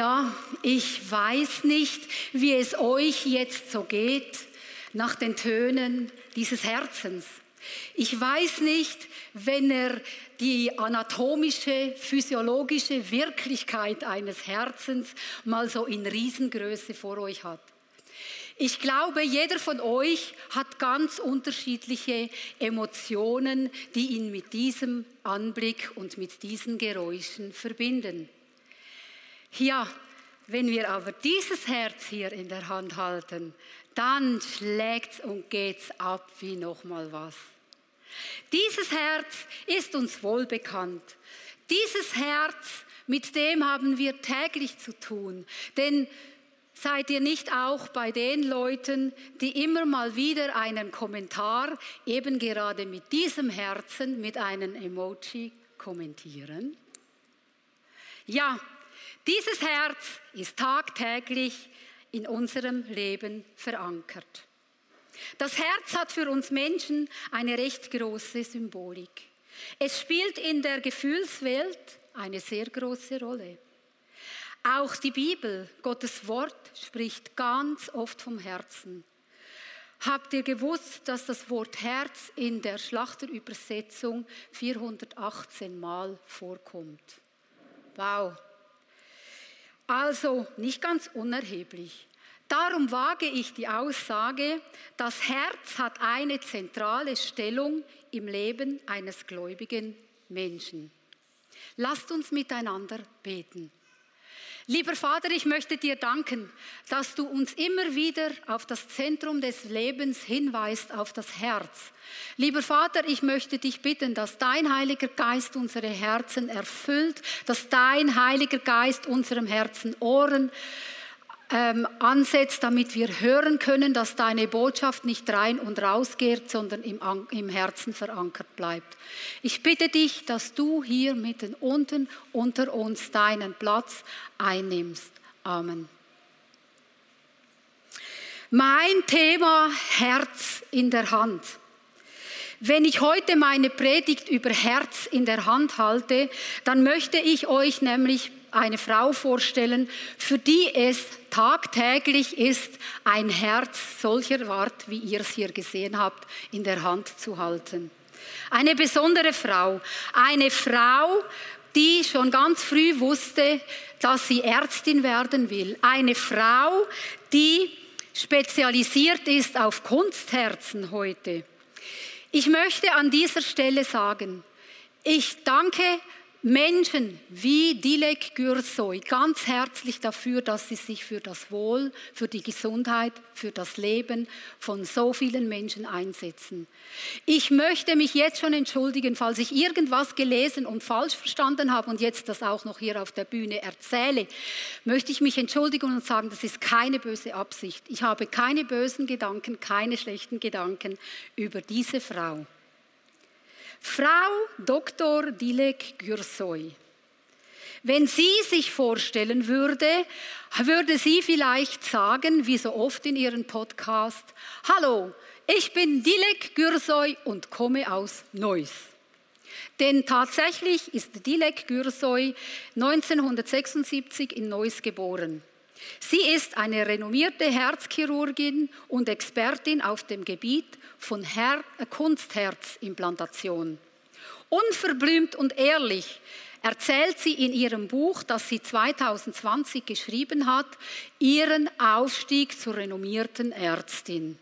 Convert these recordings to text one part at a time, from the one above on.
Ja, ich weiß nicht, wie es euch jetzt so geht nach den Tönen dieses Herzens. Ich weiß nicht, wenn er die anatomische, physiologische Wirklichkeit eines Herzens mal so in Riesengröße vor euch hat. Ich glaube, jeder von euch hat ganz unterschiedliche Emotionen, die ihn mit diesem Anblick und mit diesen Geräuschen verbinden. Ja, wenn wir aber dieses Herz hier in der Hand halten, dann schlägt's und geht's ab wie nochmal was. Dieses Herz ist uns wohlbekannt. Dieses Herz, mit dem haben wir täglich zu tun. Denn seid ihr nicht auch bei den Leuten, die immer mal wieder einen Kommentar eben gerade mit diesem Herzen, mit einem Emoji kommentieren? Ja, dieses Herz ist tagtäglich in unserem Leben verankert. Das Herz hat für uns Menschen eine recht große Symbolik. Es spielt in der Gefühlswelt eine sehr große Rolle. Auch die Bibel, Gottes Wort, spricht ganz oft vom Herzen. Habt ihr gewusst, dass das Wort Herz in der Schlachterübersetzung 418 Mal vorkommt? Wow, also nicht ganz unerheblich. Darum wage ich die Aussage, das Herz hat eine zentrale Stellung im Leben eines gläubigen Menschen. Lasst uns miteinander beten. Lieber Vater, ich möchte dir danken, dass du uns immer wieder auf das Zentrum des Lebens hinweist, auf das Herz. Lieber Vater, ich möchte dich bitten, dass dein Heiliger Geist unsere Herzen erfüllt, dass dein Heiliger Geist unserem Herzen Ohren ähm, ansetzt, damit wir hören können, dass deine Botschaft nicht rein und raus geht, sondern im, im Herzen verankert bleibt. Ich bitte dich, dass du hier mitten unten unter uns deinen Platz einnimmst. Amen. Mein Thema Herz in der Hand. Wenn ich heute meine Predigt über Herz in der Hand halte, dann möchte ich euch nämlich eine Frau vorstellen, für die es tagtäglich ist, ein Herz solcher Art, wie ihr es hier gesehen habt, in der Hand zu halten. Eine besondere Frau, eine Frau, die schon ganz früh wusste, dass sie Ärztin werden will. Eine Frau, die spezialisiert ist auf Kunstherzen heute. Ich möchte an dieser Stelle sagen, ich danke Menschen wie Dilek Gürsoy ganz herzlich dafür, dass sie sich für das Wohl, für die Gesundheit, für das Leben von so vielen Menschen einsetzen. Ich möchte mich jetzt schon entschuldigen, falls ich irgendwas gelesen und falsch verstanden habe und jetzt das auch noch hier auf der Bühne erzähle, möchte ich mich entschuldigen und sagen, das ist keine böse Absicht. Ich habe keine bösen Gedanken, keine schlechten Gedanken über diese Frau. Frau Dr. Dilek Gürsoy. Wenn sie sich vorstellen würde, würde sie vielleicht sagen, wie so oft in ihrem Podcast, Hallo, ich bin Dilek Gürsoy und komme aus Neuss. Denn tatsächlich ist Dilek Gürsoy 1976 in Neuss geboren. Sie ist eine renommierte Herzchirurgin und Expertin auf dem Gebiet von Her äh, Kunstherzimplantation. Unverblümt und ehrlich erzählt sie in ihrem Buch, das sie 2020 geschrieben hat, ihren Aufstieg zur renommierten Ärztin.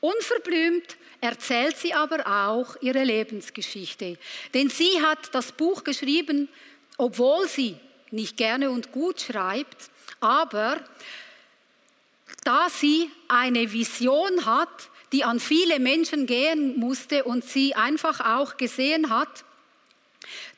Unverblümt erzählt sie aber auch ihre Lebensgeschichte. Denn sie hat das Buch geschrieben, obwohl sie nicht gerne und gut schreibt, aber da sie eine Vision hat, die an viele Menschen gehen musste und sie einfach auch gesehen hat,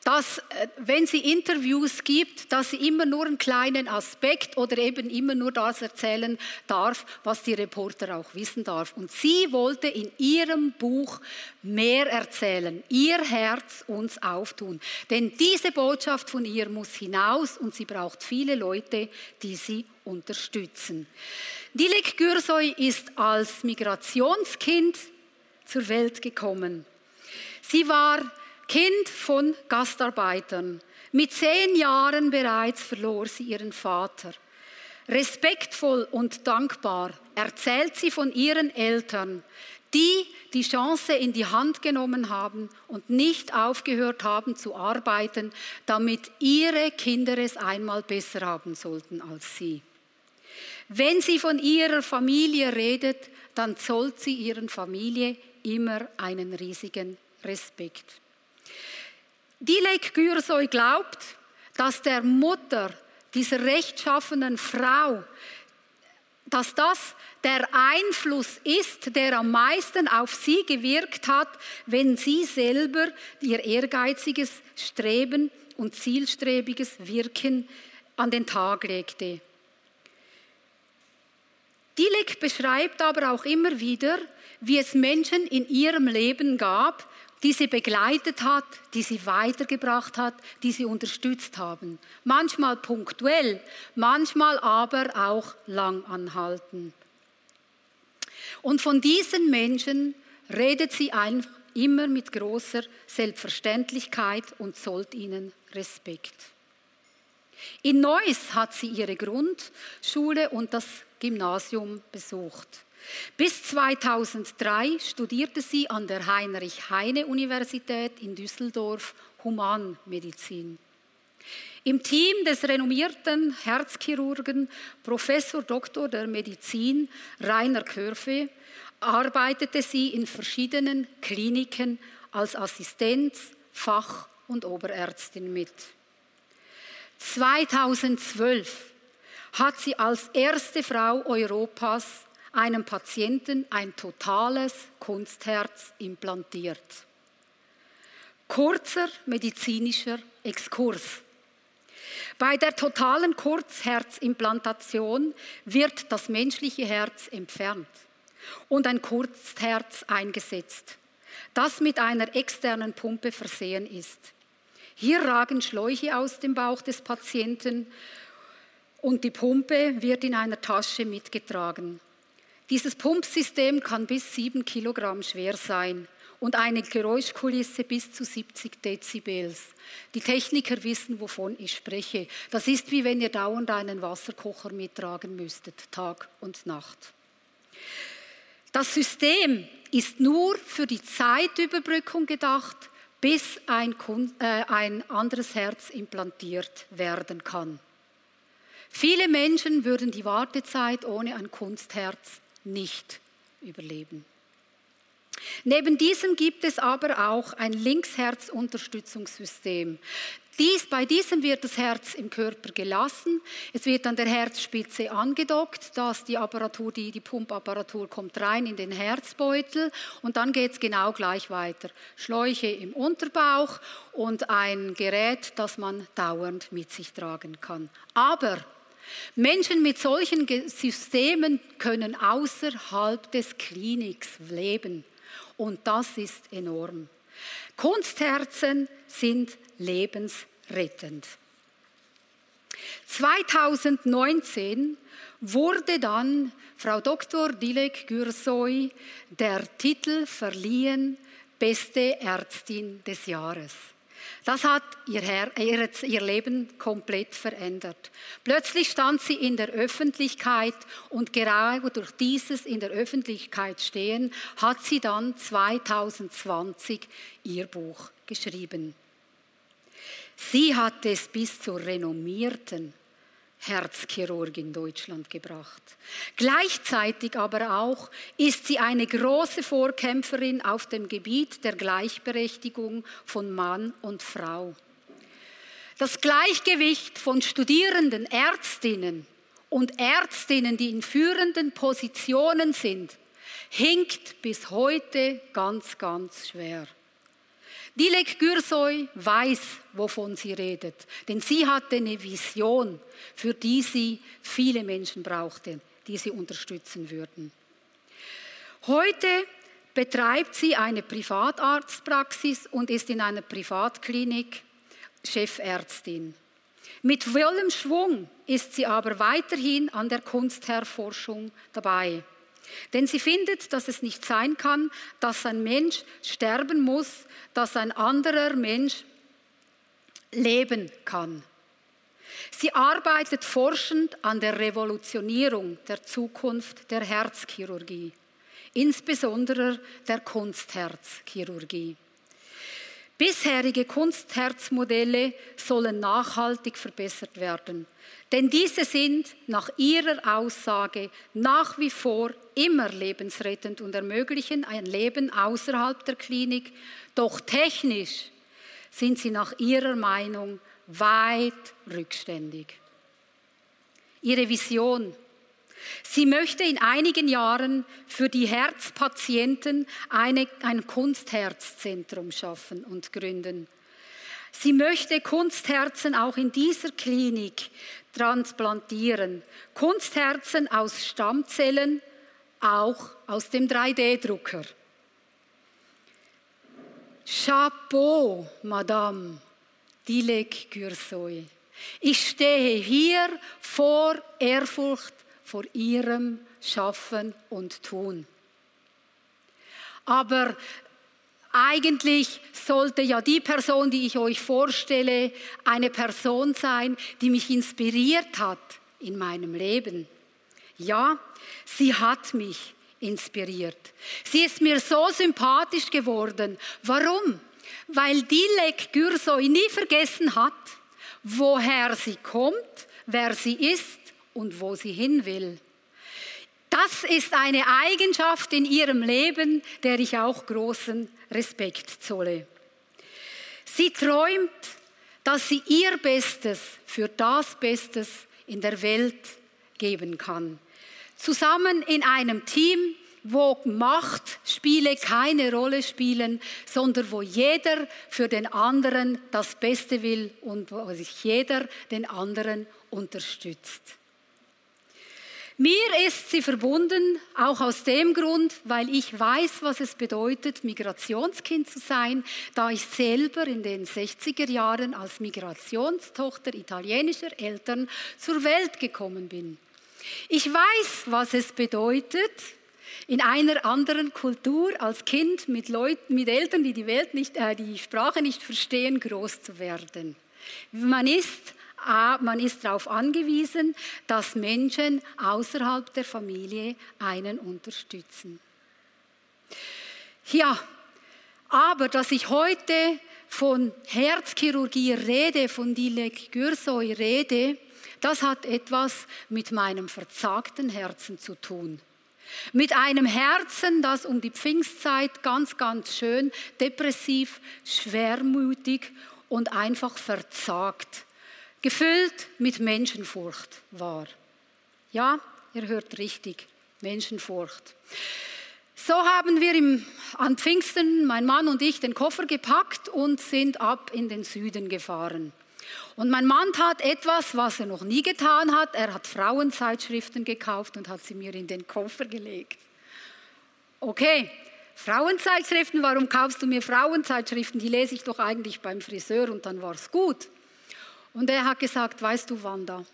dass äh, wenn sie Interviews gibt, dass sie immer nur einen kleinen Aspekt oder eben immer nur das erzählen darf, was die Reporter auch wissen darf. Und sie wollte in ihrem Buch mehr erzählen, ihr Herz uns auftun. Denn diese Botschaft von ihr muss hinaus und sie braucht viele Leute, die sie unterstützen. Dilek Gürsoy ist als Migrationskind zur Welt gekommen. Sie war Kind von Gastarbeitern. Mit zehn Jahren bereits verlor sie ihren Vater. Respektvoll und dankbar erzählt sie von ihren Eltern, die die Chance in die Hand genommen haben und nicht aufgehört haben zu arbeiten, damit ihre Kinder es einmal besser haben sollten als sie. Wenn sie von ihrer Familie redet, dann zollt sie ihren Familie immer einen riesigen Respekt. Dilek Gürsoy glaubt, dass der Mutter dieser rechtschaffenen Frau, dass das der Einfluss ist, der am meisten auf sie gewirkt hat, wenn sie selber ihr ehrgeiziges Streben und zielstrebiges Wirken an den Tag legte. Dilek beschreibt aber auch immer wieder, wie es Menschen in ihrem Leben gab, die sie begleitet hat, die sie weitergebracht hat, die sie unterstützt haben. Manchmal punktuell, manchmal aber auch lang anhalten. Und von diesen Menschen redet sie einfach immer mit großer Selbstverständlichkeit und zollt ihnen Respekt. In Neuss hat sie ihre Grundschule und das Gymnasium besucht. Bis 2003 studierte sie an der Heinrich-Heine-Universität in Düsseldorf Humanmedizin. Im Team des renommierten Herzchirurgen Professor Dr. der Medizin Rainer Körfe arbeitete sie in verschiedenen Kliniken als Assistenz, Fach- und Oberärztin mit. 2012 hat sie als erste Frau Europas einem Patienten ein totales Kunstherz implantiert. Kurzer medizinischer Exkurs. Bei der totalen Kurzherzimplantation wird das menschliche Herz entfernt und ein Kurzherz eingesetzt, das mit einer externen Pumpe versehen ist. Hier ragen Schläuche aus dem Bauch des Patienten und die Pumpe wird in einer Tasche mitgetragen. Dieses Pumpsystem kann bis sieben Kilogramm schwer sein und eine Geräuschkulisse bis zu 70 Dezibels. Die Techniker wissen, wovon ich spreche. Das ist wie wenn ihr dauernd einen Wasserkocher mittragen müsstet, Tag und Nacht. Das System ist nur für die Zeitüberbrückung gedacht, bis ein, äh, ein anderes Herz implantiert werden kann. Viele Menschen würden die Wartezeit ohne ein Kunstherz nicht überleben. Neben diesem gibt es aber auch ein Linksherzunterstützungssystem. Dies, bei diesem wird das Herz im Körper gelassen. Es wird an der Herzspitze angedockt, dass die Apparatur, die, die Pumpapparatur kommt rein in den Herzbeutel und dann geht es genau gleich weiter. Schläuche im Unterbauch und ein Gerät, das man dauernd mit sich tragen kann. Aber Menschen mit solchen Systemen können außerhalb des Kliniks leben. Und das ist enorm. Kunstherzen sind lebensrettend. 2019 wurde dann Frau Dr. Dilek Gürsoy der Titel verliehen, beste Ärztin des Jahres. Das hat ihr, Herr, ihr, ihr Leben komplett verändert. Plötzlich stand sie in der Öffentlichkeit und gerade durch dieses in der Öffentlichkeit stehen hat sie dann 2020 ihr Buch geschrieben. Sie hat es bis zur renommierten Herzchirurg in Deutschland gebracht. Gleichzeitig aber auch ist sie eine große Vorkämpferin auf dem Gebiet der Gleichberechtigung von Mann und Frau. Das Gleichgewicht von studierenden Ärztinnen und Ärztinnen, die in führenden Positionen sind, hinkt bis heute ganz, ganz schwer. Dilek Gürsoy weiß, wovon sie redet, denn sie hatte eine Vision, für die sie viele Menschen brauchte, die sie unterstützen würden. Heute betreibt sie eine Privatarztpraxis und ist in einer Privatklinik Chefärztin. Mit vollem Schwung ist sie aber weiterhin an der Kunstherforschung dabei. Denn sie findet, dass es nicht sein kann, dass ein Mensch sterben muss, dass ein anderer Mensch leben kann. Sie arbeitet forschend an der Revolutionierung der Zukunft der Herzchirurgie, insbesondere der Kunstherzchirurgie. Bisherige Kunstherzmodelle sollen nachhaltig verbessert werden, denn diese sind nach ihrer Aussage nach wie vor immer lebensrettend und ermöglichen ein Leben außerhalb der Klinik, doch technisch sind sie nach ihrer Meinung weit rückständig. Ihre Vision Sie möchte in einigen Jahren für die Herzpatienten eine, ein Kunstherzzentrum schaffen und gründen. Sie möchte Kunstherzen auch in dieser Klinik transplantieren. Kunstherzen aus Stammzellen, auch aus dem 3D-Drucker. Chapeau, Madame Dilek Gürsoy. Ich stehe hier vor Ehrfurcht vor ihrem Schaffen und Tun. Aber eigentlich sollte ja die Person, die ich euch vorstelle, eine Person sein, die mich inspiriert hat in meinem Leben. Ja, sie hat mich inspiriert. Sie ist mir so sympathisch geworden. Warum? Weil Dilek Gürsoy nie vergessen hat, woher sie kommt, wer sie ist und wo sie hin will. Das ist eine Eigenschaft in ihrem Leben, der ich auch großen Respekt zolle. Sie träumt, dass sie ihr Bestes für das Bestes in der Welt geben kann. Zusammen in einem Team, wo Machtspiele keine Rolle spielen, sondern wo jeder für den anderen das Beste will und wo sich jeder den anderen unterstützt. Mir ist sie verbunden, auch aus dem Grund, weil ich weiß, was es bedeutet, Migrationskind zu sein, da ich selber in den 60er Jahren als Migrationstochter italienischer Eltern zur Welt gekommen bin. Ich weiß, was es bedeutet, in einer anderen Kultur als Kind mit Leuten, mit Eltern, die die Welt nicht, äh, die Sprache nicht verstehen, groß zu werden. Man ist man ist darauf angewiesen, dass Menschen außerhalb der Familie einen unterstützen. Ja, aber dass ich heute von Herzchirurgie rede, von Dilek Gürsoy rede, das hat etwas mit meinem verzagten Herzen zu tun. Mit einem Herzen, das um die Pfingstzeit ganz, ganz schön depressiv, schwermütig und einfach verzagt gefüllt mit Menschenfurcht war. Ja, ihr hört richtig, Menschenfurcht. So haben wir im, an Pfingsten, mein Mann und ich, den Koffer gepackt und sind ab in den Süden gefahren. Und mein Mann tat etwas, was er noch nie getan hat. Er hat Frauenzeitschriften gekauft und hat sie mir in den Koffer gelegt. Okay, Frauenzeitschriften, warum kaufst du mir Frauenzeitschriften? Die lese ich doch eigentlich beim Friseur und dann war es gut. Und er hat gesagt, weißt du, Wanda,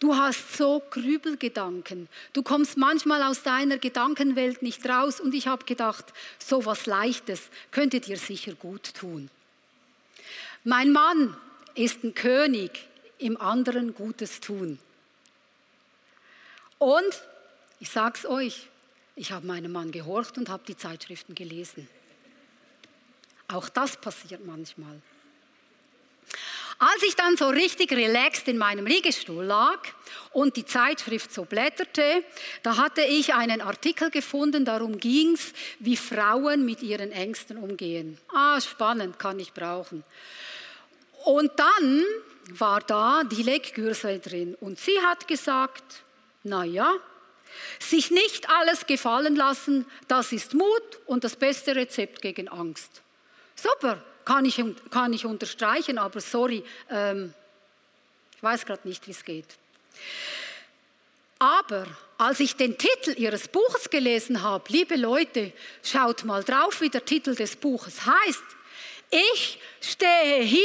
du hast so Grübelgedanken. Du kommst manchmal aus deiner Gedankenwelt nicht raus. Und ich habe gedacht, so was Leichtes könnte dir sicher gut tun. Mein Mann ist ein König im anderen Gutes tun. Und ich sag's euch, ich habe meinem Mann gehorcht und habe die Zeitschriften gelesen. Auch das passiert manchmal. Als ich dann so richtig relaxed in meinem Liegestuhl lag und die Zeitschrift so blätterte, da hatte ich einen Artikel gefunden, darum ging es, wie Frauen mit ihren Ängsten umgehen. Ah, spannend, kann ich brauchen. Und dann war da die Gürsel drin und sie hat gesagt, Naja, sich nicht alles gefallen lassen, das ist Mut und das beste Rezept gegen Angst. Super, kann ich, kann ich unterstreichen, aber sorry, ähm, ich weiß gerade nicht, wie es geht. Aber als ich den Titel Ihres Buches gelesen habe, liebe Leute, schaut mal drauf, wie der Titel des Buches heißt. Ich stehe hier,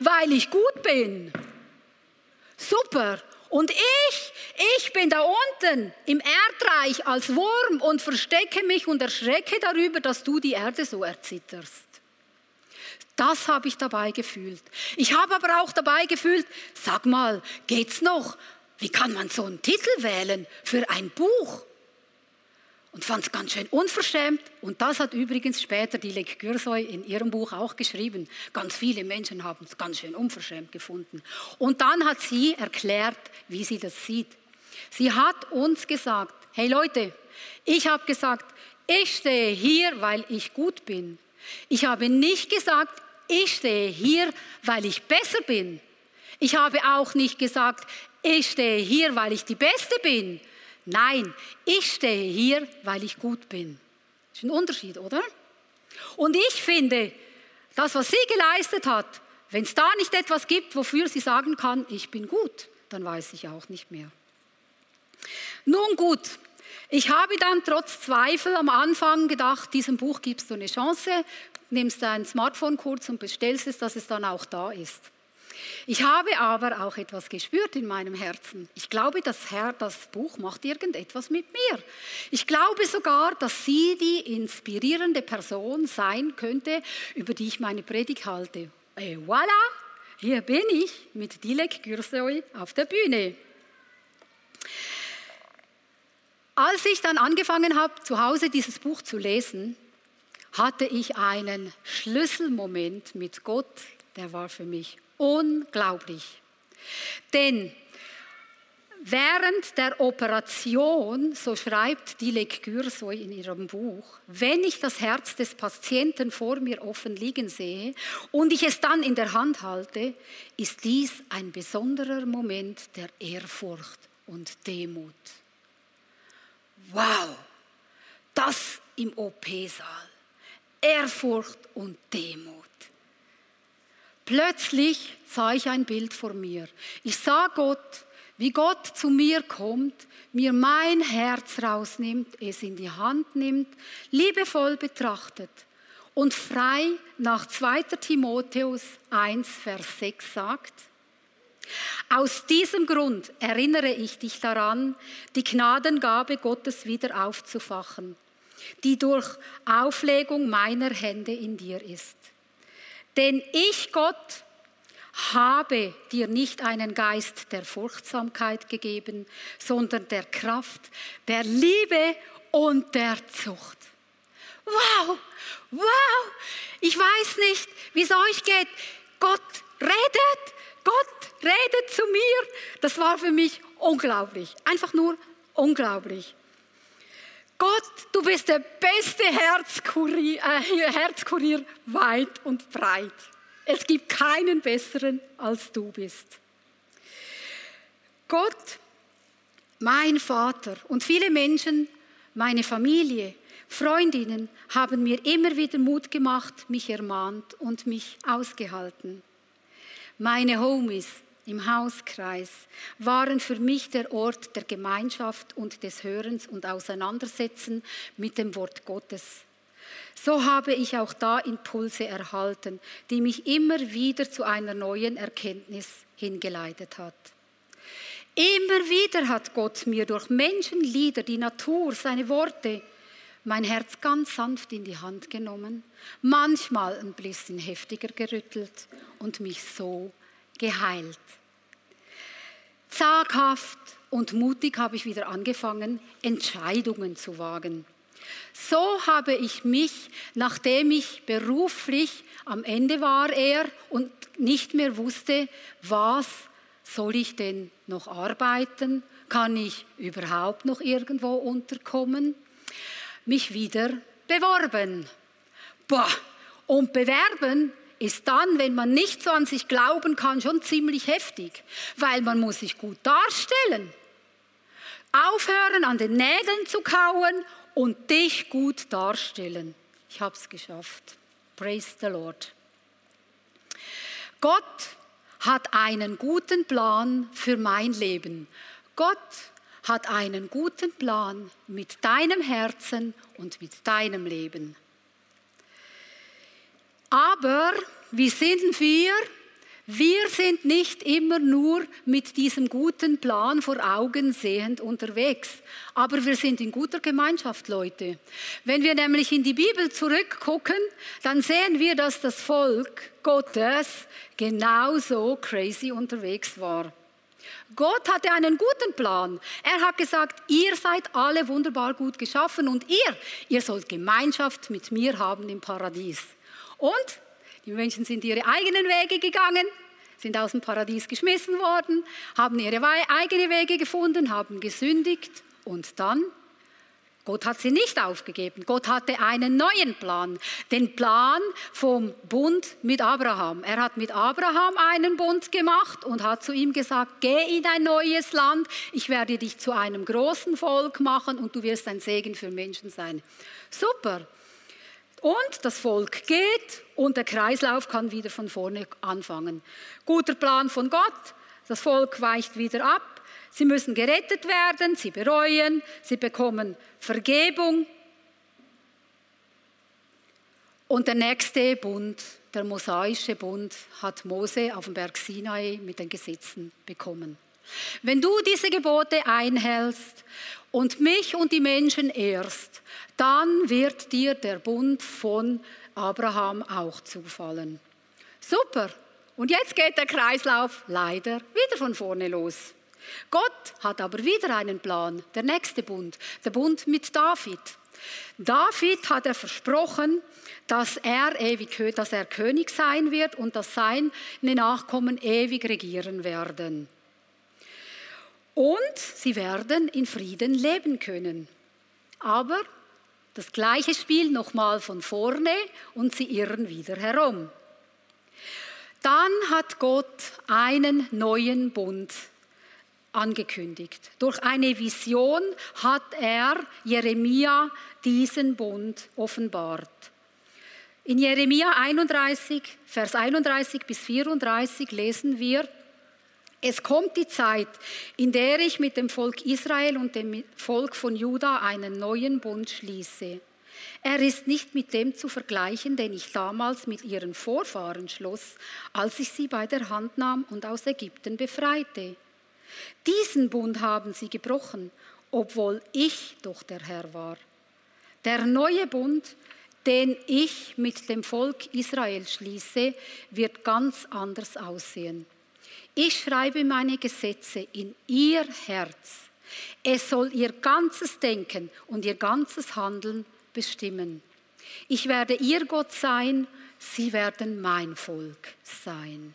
weil ich gut bin. Super. Und ich, ich bin da unten im Erdreich als Wurm und verstecke mich und erschrecke darüber, dass du die Erde so erzitterst. Das habe ich dabei gefühlt. Ich habe aber auch dabei gefühlt, sag mal, geht's noch? Wie kann man so einen Titel wählen für ein Buch? Und fand es ganz schön unverschämt. Und das hat übrigens später die Lek Gürsoy in ihrem Buch auch geschrieben. Ganz viele Menschen haben es ganz schön unverschämt gefunden. Und dann hat sie erklärt, wie sie das sieht. Sie hat uns gesagt, hey Leute, ich habe gesagt, ich stehe hier, weil ich gut bin. Ich habe nicht gesagt, ich stehe hier, weil ich besser bin. Ich habe auch nicht gesagt, ich stehe hier, weil ich die Beste bin. Nein, ich stehe hier, weil ich gut bin. Das ist ein Unterschied, oder? Und ich finde, das, was sie geleistet hat, wenn es da nicht etwas gibt, wofür sie sagen kann, ich bin gut, dann weiß ich auch nicht mehr. Nun gut, ich habe dann trotz Zweifel am Anfang gedacht, diesem Buch gibst du eine Chance, nimmst dein Smartphone kurz und bestellst es, dass es dann auch da ist. Ich habe aber auch etwas gespürt in meinem Herzen. Ich glaube, das Herr, das Buch macht irgendetwas mit mir. Ich glaube sogar, dass sie die inspirierende Person sein könnte, über die ich meine Predigt halte. Et voilà, hier bin ich mit Dilek Gürsoi auf der Bühne. Als ich dann angefangen habe, zu Hause dieses Buch zu lesen, hatte ich einen Schlüsselmoment mit Gott, der war für mich unglaublich. Denn während der Operation, so schreibt Dilek Gürsoy in ihrem Buch, wenn ich das Herz des Patienten vor mir offen liegen sehe und ich es dann in der Hand halte, ist dies ein besonderer Moment der Ehrfurcht und Demut. Wow, das im OP-Saal. Ehrfurcht und Demut. Plötzlich sah ich ein Bild vor mir. Ich sah Gott, wie Gott zu mir kommt, mir mein Herz rausnimmt, es in die Hand nimmt, liebevoll betrachtet und frei nach 2. Timotheus 1, Vers 6 sagt, aus diesem Grund erinnere ich dich daran, die Gnadengabe Gottes wieder aufzufachen, die durch Auflegung meiner Hände in dir ist. Denn ich, Gott, habe dir nicht einen Geist der Furchtsamkeit gegeben, sondern der Kraft, der Liebe und der Zucht. Wow, wow, ich weiß nicht, wie es euch geht. Gott redet, Gott redet zu mir. Das war für mich unglaublich, einfach nur unglaublich. Gott, du bist der beste Herzkurier, äh, Herzkurier weit und breit. Es gibt keinen besseren als du bist. Gott, mein Vater und viele Menschen, meine Familie, Freundinnen haben mir immer wieder Mut gemacht, mich ermahnt und mich ausgehalten. Meine Homies, im Hauskreis waren für mich der Ort der Gemeinschaft und des Hörens und Auseinandersetzen mit dem Wort Gottes. So habe ich auch da Impulse erhalten, die mich immer wieder zu einer neuen Erkenntnis hingeleitet hat. Immer wieder hat Gott mir durch Menschenlieder, die Natur, seine Worte, mein Herz ganz sanft in die Hand genommen, manchmal ein bisschen heftiger gerüttelt und mich so geheilt. Zaghaft und mutig habe ich wieder angefangen, Entscheidungen zu wagen. So habe ich mich, nachdem ich beruflich am Ende war er und nicht mehr wusste, was soll ich denn noch arbeiten, kann ich überhaupt noch irgendwo unterkommen, mich wieder beworben. Boah, und bewerben ist dann, wenn man nicht so an sich glauben kann, schon ziemlich heftig, weil man muss sich gut darstellen. aufhören, an den Nägeln zu kauen und dich gut darstellen. Ich habe es geschafft. Praise the Lord. Gott hat einen guten Plan für mein Leben. Gott hat einen guten Plan mit deinem Herzen und mit deinem Leben. Aber wie sind wir? Wir sind nicht immer nur mit diesem guten Plan vor Augen sehend unterwegs, aber wir sind in guter Gemeinschaft, Leute. Wenn wir nämlich in die Bibel zurückgucken, dann sehen wir, dass das Volk Gottes genauso crazy unterwegs war. Gott hatte einen guten Plan. Er hat gesagt, ihr seid alle wunderbar gut geschaffen und ihr, ihr sollt Gemeinschaft mit mir haben im Paradies. Und die Menschen sind ihre eigenen Wege gegangen, sind aus dem Paradies geschmissen worden, haben ihre eigenen Wege gefunden, haben gesündigt und dann Gott hat sie nicht aufgegeben. Gott hatte einen neuen Plan, den Plan vom Bund mit Abraham. Er hat mit Abraham einen Bund gemacht und hat zu ihm gesagt, geh in ein neues Land, ich werde dich zu einem großen Volk machen und du wirst ein Segen für Menschen sein. Super. Und das Volk geht und der Kreislauf kann wieder von vorne anfangen. Guter Plan von Gott, das Volk weicht wieder ab, sie müssen gerettet werden, sie bereuen, sie bekommen Vergebung. Und der nächste Bund, der mosaische Bund, hat Mose auf dem Berg Sinai mit den Gesetzen bekommen. Wenn du diese Gebote einhältst und mich und die Menschen ehrst, dann wird dir der Bund von Abraham auch zufallen. Super. Und jetzt geht der Kreislauf leider wieder von vorne los. Gott hat aber wieder einen Plan, der nächste Bund, der Bund mit David. David hat er versprochen, dass er ewig, dass er König sein wird und dass seine Nachkommen ewig regieren werden. Und sie werden in Frieden leben können. Aber das gleiche Spiel nochmal von vorne und sie irren wieder herum. Dann hat Gott einen neuen Bund angekündigt. Durch eine Vision hat er Jeremia diesen Bund offenbart. In Jeremia 31, Vers 31 bis 34 lesen wir, es kommt die Zeit, in der ich mit dem Volk Israel und dem Volk von Juda einen neuen Bund schließe. Er ist nicht mit dem zu vergleichen, den ich damals mit ihren Vorfahren schloss, als ich sie bei der Hand nahm und aus Ägypten befreite. Diesen Bund haben sie gebrochen, obwohl ich doch der Herr war. Der neue Bund, den ich mit dem Volk Israel schließe, wird ganz anders aussehen. Ich schreibe meine Gesetze in ihr Herz. Es soll ihr ganzes Denken und ihr ganzes Handeln bestimmen. Ich werde ihr Gott sein, sie werden mein Volk sein.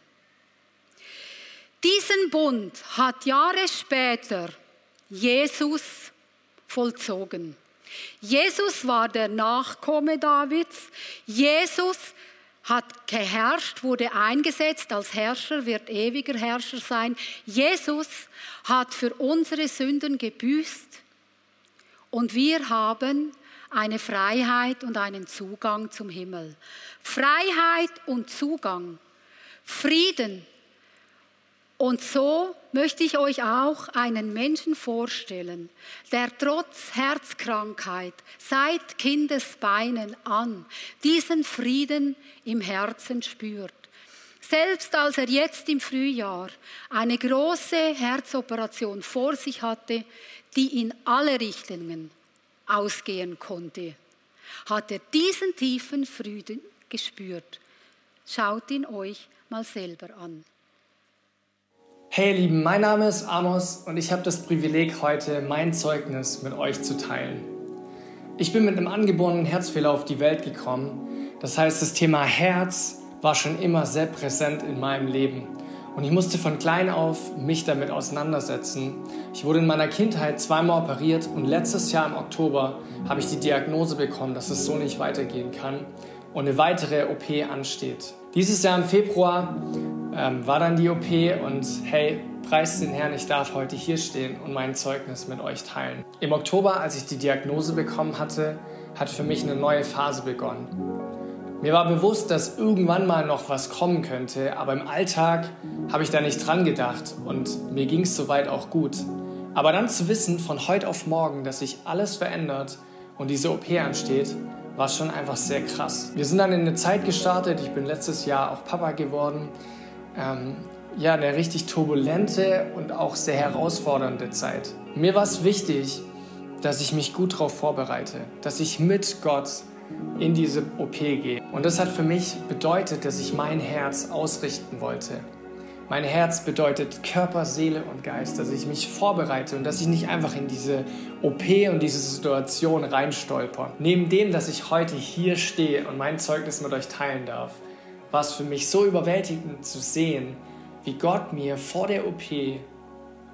Diesen Bund hat Jahre später Jesus vollzogen. Jesus war der Nachkomme Davids. Jesus hat geherrscht, wurde eingesetzt als Herrscher, wird ewiger Herrscher sein. Jesus hat für unsere Sünden gebüßt und wir haben eine Freiheit und einen Zugang zum Himmel. Freiheit und Zugang, Frieden und so möchte ich euch auch einen Menschen vorstellen, der trotz Herzkrankheit seit Kindesbeinen an diesen Frieden im Herzen spürt. Selbst als er jetzt im Frühjahr eine große Herzoperation vor sich hatte, die in alle Richtungen ausgehen konnte, hat er diesen tiefen Frieden gespürt. Schaut ihn euch mal selber an. Hey ihr Lieben, mein Name ist Amos und ich habe das Privileg, heute mein Zeugnis mit euch zu teilen. Ich bin mit einem angeborenen Herzfehler auf die Welt gekommen. Das heißt, das Thema Herz war schon immer sehr präsent in meinem Leben. Und ich musste von klein auf mich damit auseinandersetzen. Ich wurde in meiner Kindheit zweimal operiert und letztes Jahr im Oktober habe ich die Diagnose bekommen, dass es so nicht weitergehen kann und eine weitere OP ansteht. Dieses Jahr im Februar ähm, war dann die OP und hey, Preis den Herrn, ich darf heute hier stehen und mein Zeugnis mit euch teilen. Im Oktober, als ich die Diagnose bekommen hatte, hat für mich eine neue Phase begonnen. Mir war bewusst, dass irgendwann mal noch was kommen könnte, aber im Alltag habe ich da nicht dran gedacht und mir ging es soweit auch gut. Aber dann zu wissen, von heute auf morgen, dass sich alles verändert und diese OP ansteht, war schon einfach sehr krass. Wir sind dann in eine Zeit gestartet, ich bin letztes Jahr auch Papa geworden. Ähm, ja, eine richtig turbulente und auch sehr herausfordernde Zeit. Mir war es wichtig, dass ich mich gut darauf vorbereite, dass ich mit Gott in diese OP gehe. Und das hat für mich bedeutet, dass ich mein Herz ausrichten wollte. Mein Herz bedeutet Körper, Seele und Geist, dass ich mich vorbereite und dass ich nicht einfach in diese OP und diese Situation reinstolper. Neben dem, dass ich heute hier stehe und mein Zeugnis mit euch teilen darf, war es für mich so überwältigend zu sehen, wie Gott mir vor der OP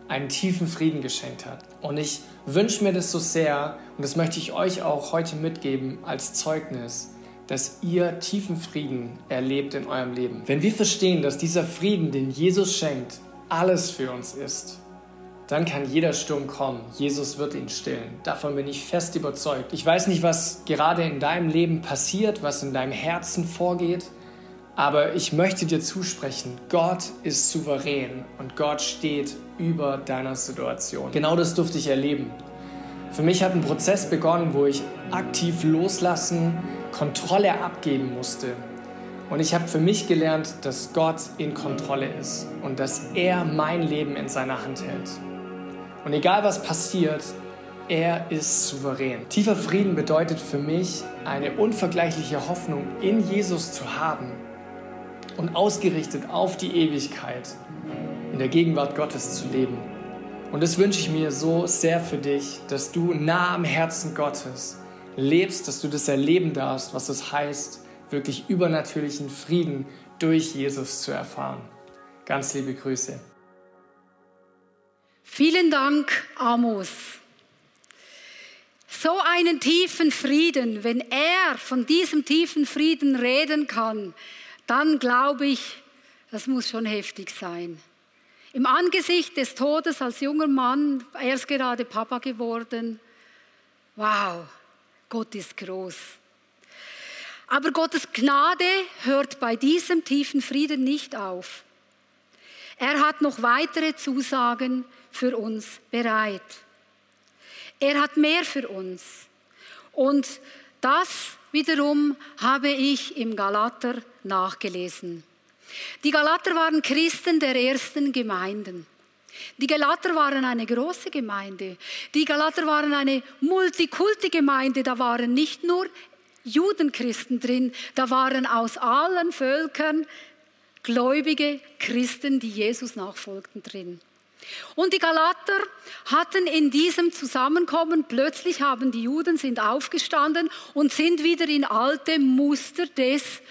einen tiefen Frieden geschenkt hat. Und ich wünsche mir das so sehr, und das möchte ich euch auch heute mitgeben als Zeugnis, dass ihr tiefen Frieden erlebt in eurem Leben. Wenn wir verstehen, dass dieser Frieden, den Jesus schenkt, alles für uns ist, dann kann jeder Sturm kommen. Jesus wird ihn stillen. Davon bin ich fest überzeugt. Ich weiß nicht, was gerade in deinem Leben passiert, was in deinem Herzen vorgeht. Aber ich möchte dir zusprechen, Gott ist souverän und Gott steht über deiner Situation. Genau das durfte ich erleben. Für mich hat ein Prozess begonnen, wo ich aktiv loslassen, Kontrolle abgeben musste. Und ich habe für mich gelernt, dass Gott in Kontrolle ist und dass er mein Leben in seiner Hand hält. Und egal was passiert, er ist souverän. Tiefer Frieden bedeutet für mich, eine unvergleichliche Hoffnung in Jesus zu haben und ausgerichtet auf die Ewigkeit in der Gegenwart Gottes zu leben. Und das wünsche ich mir so sehr für dich, dass du nah am Herzen Gottes lebst, dass du das erleben darfst, was es heißt, wirklich übernatürlichen Frieden durch Jesus zu erfahren. Ganz liebe Grüße. Vielen Dank, Amos. So einen tiefen Frieden, wenn er von diesem tiefen Frieden reden kann, dann glaube ich, das muss schon heftig sein. Im Angesicht des Todes als junger Mann, erst gerade Papa geworden. Wow, Gott ist groß. Aber Gottes Gnade hört bei diesem tiefen Frieden nicht auf. Er hat noch weitere Zusagen für uns bereit. Er hat mehr für uns. Und das wiederum habe ich im Galater nachgelesen. Die Galater waren Christen der ersten Gemeinden. Die Galater waren eine große Gemeinde. Die Galater waren eine Multikulti-Gemeinde. Da waren nicht nur Judenchristen drin, da waren aus allen Völkern gläubige Christen, die Jesus nachfolgten drin. Und die Galater hatten in diesem Zusammenkommen, plötzlich haben die Juden sind aufgestanden und sind wieder in alte Muster des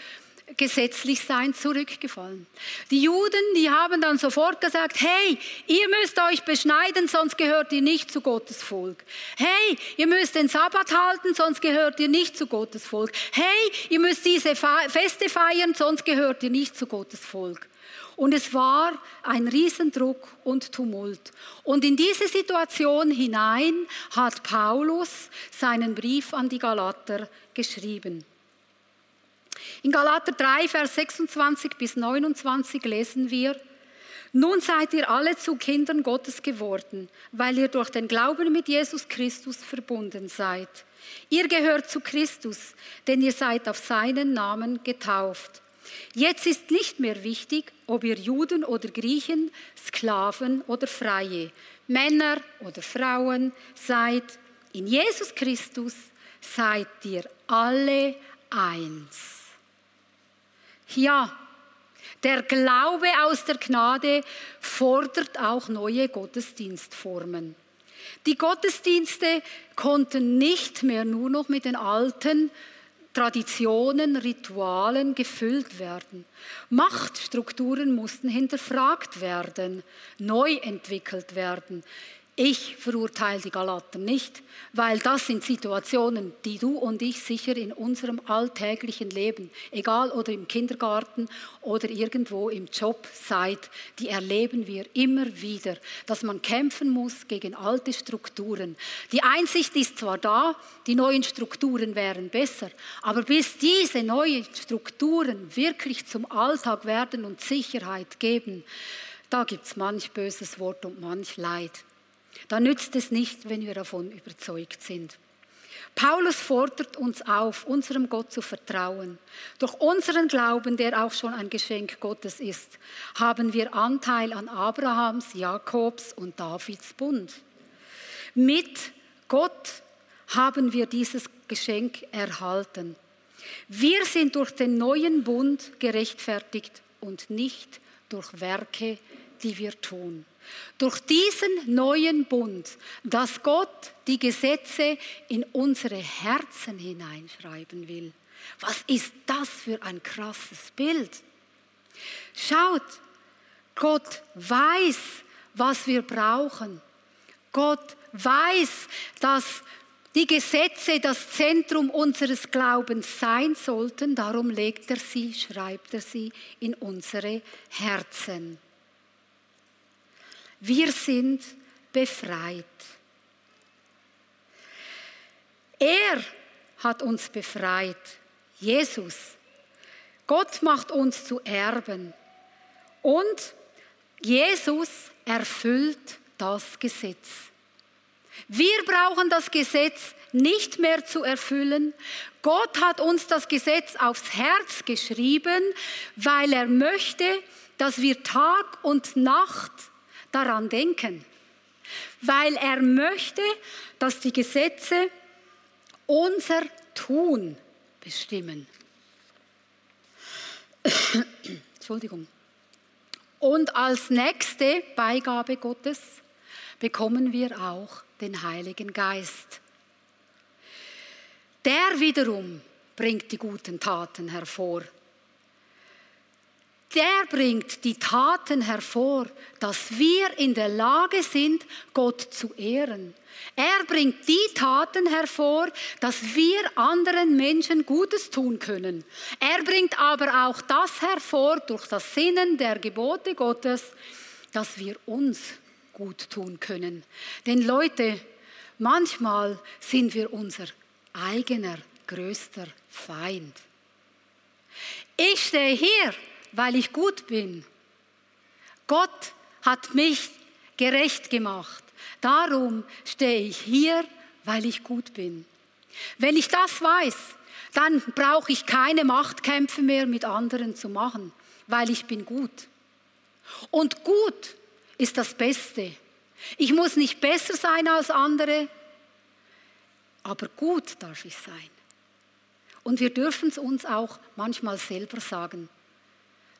Gesetzlichsein zurückgefallen. Die Juden, die haben dann sofort gesagt, hey, ihr müsst euch beschneiden, sonst gehört ihr nicht zu Gottes Volk. Hey, ihr müsst den Sabbat halten, sonst gehört ihr nicht zu Gottes Volk. Hey, ihr müsst diese Feste feiern, sonst gehört ihr nicht zu Gottes Volk. Und es war ein Riesendruck und Tumult. Und in diese Situation hinein hat Paulus seinen Brief an die Galater geschrieben. In Galater 3, Vers 26 bis 29 lesen wir, nun seid ihr alle zu Kindern Gottes geworden, weil ihr durch den Glauben mit Jesus Christus verbunden seid. Ihr gehört zu Christus, denn ihr seid auf seinen Namen getauft. Jetzt ist nicht mehr wichtig, ob ihr Juden oder Griechen, Sklaven oder Freie, Männer oder Frauen seid. In Jesus Christus seid ihr alle eins. Ja, der Glaube aus der Gnade fordert auch neue Gottesdienstformen. Die Gottesdienste konnten nicht mehr nur noch mit den alten Traditionen, Ritualen gefüllt werden. Machtstrukturen mussten hinterfragt werden, neu entwickelt werden. Ich verurteile die Galater nicht, weil das sind Situationen, die du und ich sicher in unserem alltäglichen Leben, egal oder im Kindergarten oder irgendwo im Job seid, die erleben wir immer wieder, dass man kämpfen muss gegen alte Strukturen. Die Einsicht ist zwar da, die neuen Strukturen wären besser, aber bis diese neuen Strukturen wirklich zum Alltag werden und Sicherheit geben, da gibt es manch böses Wort und manch Leid. Da nützt es nicht, wenn wir davon überzeugt sind. Paulus fordert uns auf, unserem Gott zu vertrauen. Durch unseren Glauben, der auch schon ein Geschenk Gottes ist, haben wir Anteil an Abrahams, Jakobs und Davids Bund. Mit Gott haben wir dieses Geschenk erhalten. Wir sind durch den neuen Bund gerechtfertigt und nicht durch Werke, die wir tun. Durch diesen neuen Bund, dass Gott die Gesetze in unsere Herzen hineinschreiben will. Was ist das für ein krasses Bild? Schaut, Gott weiß, was wir brauchen. Gott weiß, dass die Gesetze das Zentrum unseres Glaubens sein sollten. Darum legt er sie, schreibt er sie in unsere Herzen. Wir sind befreit. Er hat uns befreit. Jesus. Gott macht uns zu Erben. Und Jesus erfüllt das Gesetz. Wir brauchen das Gesetz nicht mehr zu erfüllen. Gott hat uns das Gesetz aufs Herz geschrieben, weil er möchte, dass wir Tag und Nacht daran denken, weil er möchte, dass die Gesetze unser Tun bestimmen. Entschuldigung. Und als nächste Beigabe Gottes bekommen wir auch den Heiligen Geist. Der wiederum bringt die guten Taten hervor der bringt die Taten hervor, dass wir in der Lage sind, Gott zu ehren. Er bringt die Taten hervor, dass wir anderen Menschen Gutes tun können. Er bringt aber auch das hervor durch das Sinnen der Gebote Gottes, dass wir uns gut tun können. Denn Leute, manchmal sind wir unser eigener größter Feind. Ich stehe hier weil ich gut bin. Gott hat mich gerecht gemacht. Darum stehe ich hier, weil ich gut bin. Wenn ich das weiß, dann brauche ich keine Machtkämpfe mehr mit anderen zu machen, weil ich bin gut. Und gut ist das Beste. Ich muss nicht besser sein als andere, aber gut darf ich sein. Und wir dürfen es uns auch manchmal selber sagen.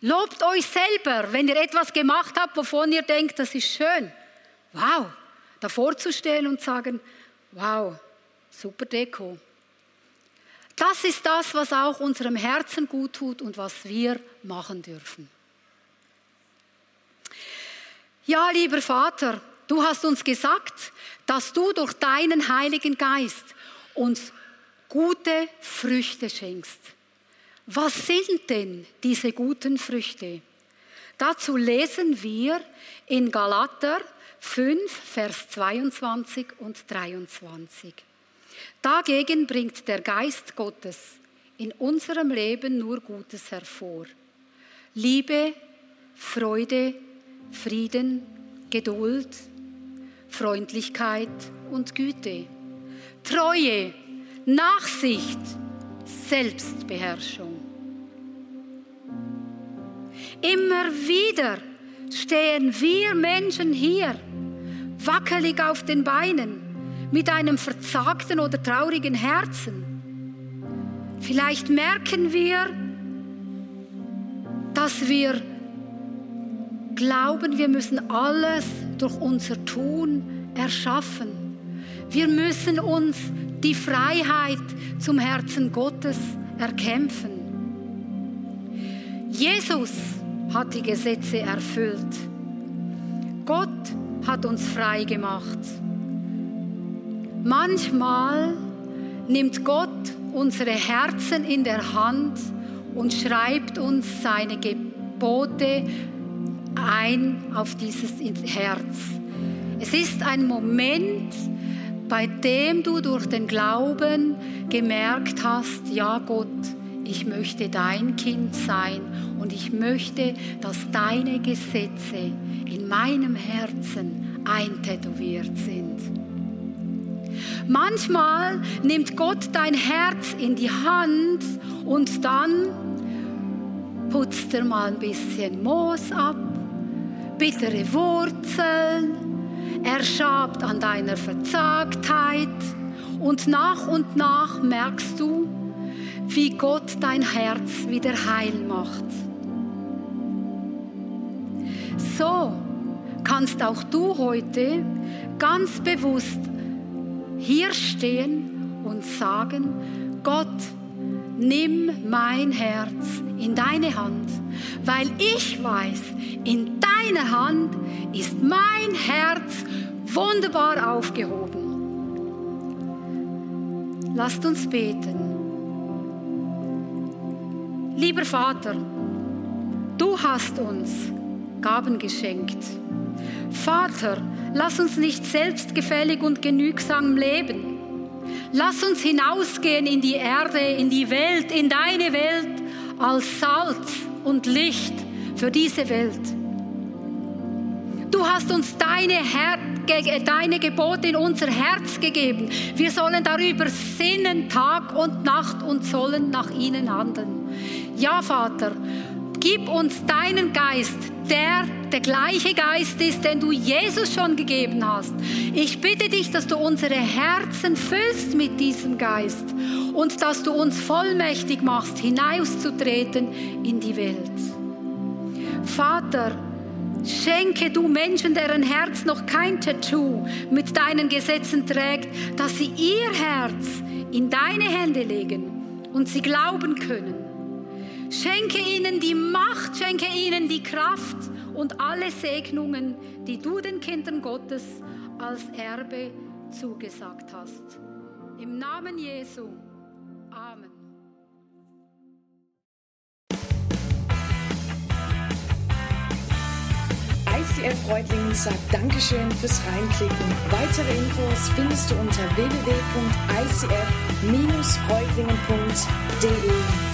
Lobt euch selber, wenn ihr etwas gemacht habt, wovon ihr denkt, das ist schön. Wow, davor zu stehen und sagen, wow, super Deko. Das ist das, was auch unserem Herzen gut tut und was wir machen dürfen. Ja, lieber Vater, du hast uns gesagt, dass du durch deinen Heiligen Geist uns gute Früchte schenkst. Was sind denn diese guten Früchte? Dazu lesen wir in Galater 5, Vers 22 und 23. Dagegen bringt der Geist Gottes in unserem Leben nur Gutes hervor. Liebe, Freude, Frieden, Geduld, Freundlichkeit und Güte, Treue, Nachsicht, Selbstbeherrschung. Immer wieder stehen wir Menschen hier, wackelig auf den Beinen, mit einem verzagten oder traurigen Herzen. Vielleicht merken wir, dass wir glauben, wir müssen alles durch unser Tun erschaffen. Wir müssen uns die Freiheit zum Herzen Gottes erkämpfen. Jesus hat die Gesetze erfüllt. Gott hat uns frei gemacht. Manchmal nimmt Gott unsere Herzen in der Hand und schreibt uns seine Gebote ein auf dieses Herz. Es ist ein Moment, bei dem du durch den Glauben gemerkt hast, ja Gott, ich möchte dein Kind sein und ich möchte, dass deine Gesetze in meinem Herzen eintätowiert sind. Manchmal nimmt Gott dein Herz in die Hand und dann putzt er mal ein bisschen Moos ab, bittere Wurzeln, er schabt an deiner Verzagtheit und nach und nach merkst du, wie Gott dein Herz wieder heil macht. So kannst auch du heute ganz bewusst hier stehen und sagen, Gott, nimm mein Herz in deine Hand, weil ich weiß, in deiner Hand ist mein Herz wunderbar aufgehoben. Lasst uns beten. Lieber Vater, du hast uns Gaben geschenkt. Vater, lass uns nicht selbstgefällig und genügsam leben. Lass uns hinausgehen in die Erde, in die Welt, in deine Welt als Salz und Licht für diese Welt. Du hast uns deine, Her deine Gebote in unser Herz gegeben. Wir sollen darüber sinnen Tag und Nacht und sollen nach ihnen handeln. Ja, Vater, gib uns deinen Geist, der der gleiche Geist ist, den du Jesus schon gegeben hast. Ich bitte dich, dass du unsere Herzen füllst mit diesem Geist und dass du uns vollmächtig machst, hinauszutreten in die Welt. Vater, Schenke du Menschen, deren Herz noch kein Tattoo mit deinen Gesetzen trägt, dass sie ihr Herz in deine Hände legen und sie glauben können. Schenke ihnen die Macht, schenke ihnen die Kraft und alle Segnungen, die du den Kindern Gottes als Erbe zugesagt hast. Im Namen Jesu. Amen. ICF Reutlingen sagt Dankeschön fürs Reinklicken. Weitere Infos findest du unter www.icf-reutlingen.de.